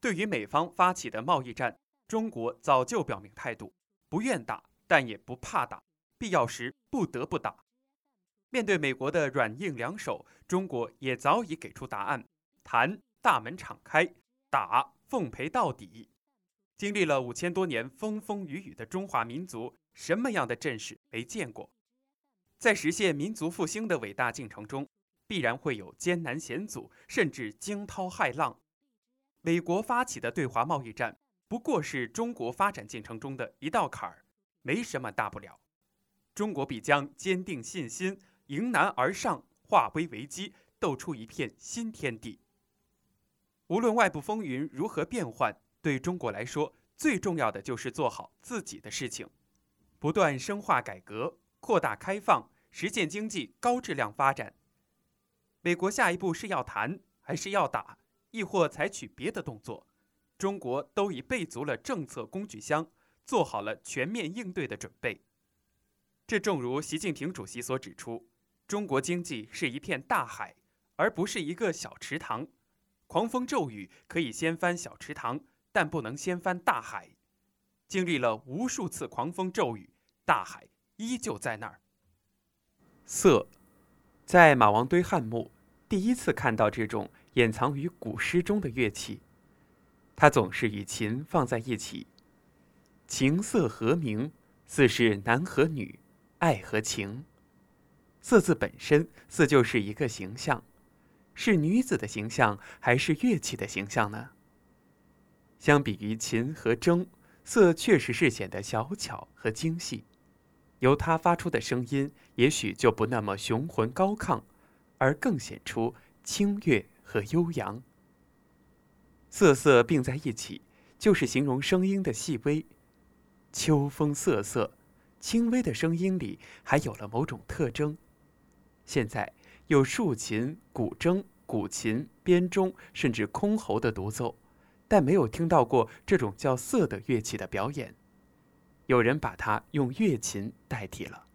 对于美方发起的贸易战，中国早就表明态度，不愿打，但也不怕打，必要时不得不打。面对美国的软硬两手，中国也早已给出答案：谈大门敞开，打奉陪到底。经历了五千多年风风雨雨的中华民族，什么样的阵势没见过？在实现民族复兴的伟大进程中，必然会有艰难险阻，甚至惊涛骇浪。美国发起的对华贸易战，不过是中国发展进程中的一道坎儿，没什么大不了。中国必将坚定信心，迎难而上，化危为机，斗出一片新天地。无论外部风云如何变幻，对中国来说，最重要的就是做好自己的事情，不断深化改革，扩大开放，实现经济高质量发展。美国下一步是要谈，还是要打？亦或采取别的动作，中国都已备足了政策工具箱，做好了全面应对的准备。这正如习近平主席所指出，中国经济是一片大海，而不是一个小池塘。狂风骤雨可以掀翻小池塘，但不能掀翻大海。经历了无数次狂风骤雨，大海依旧在那儿。色，在马王堆汉墓，第一次看到这种。掩藏于古诗中的乐器，它总是与琴放在一起。琴瑟和鸣，似是男和女，爱和情。色字本身似就是一个形象，是女子的形象还是乐器的形象呢？相比于琴和筝，色确实是显得小巧和精细，由它发出的声音也许就不那么雄浑高亢，而更显出清越。和悠扬，瑟瑟并在一起，就是形容声音的细微。秋风瑟瑟，轻微的声音里还有了某种特征。现在有竖琴、古筝、古琴、编钟，甚至箜篌的独奏，但没有听到过这种叫瑟的乐器的表演。有人把它用乐琴代替了。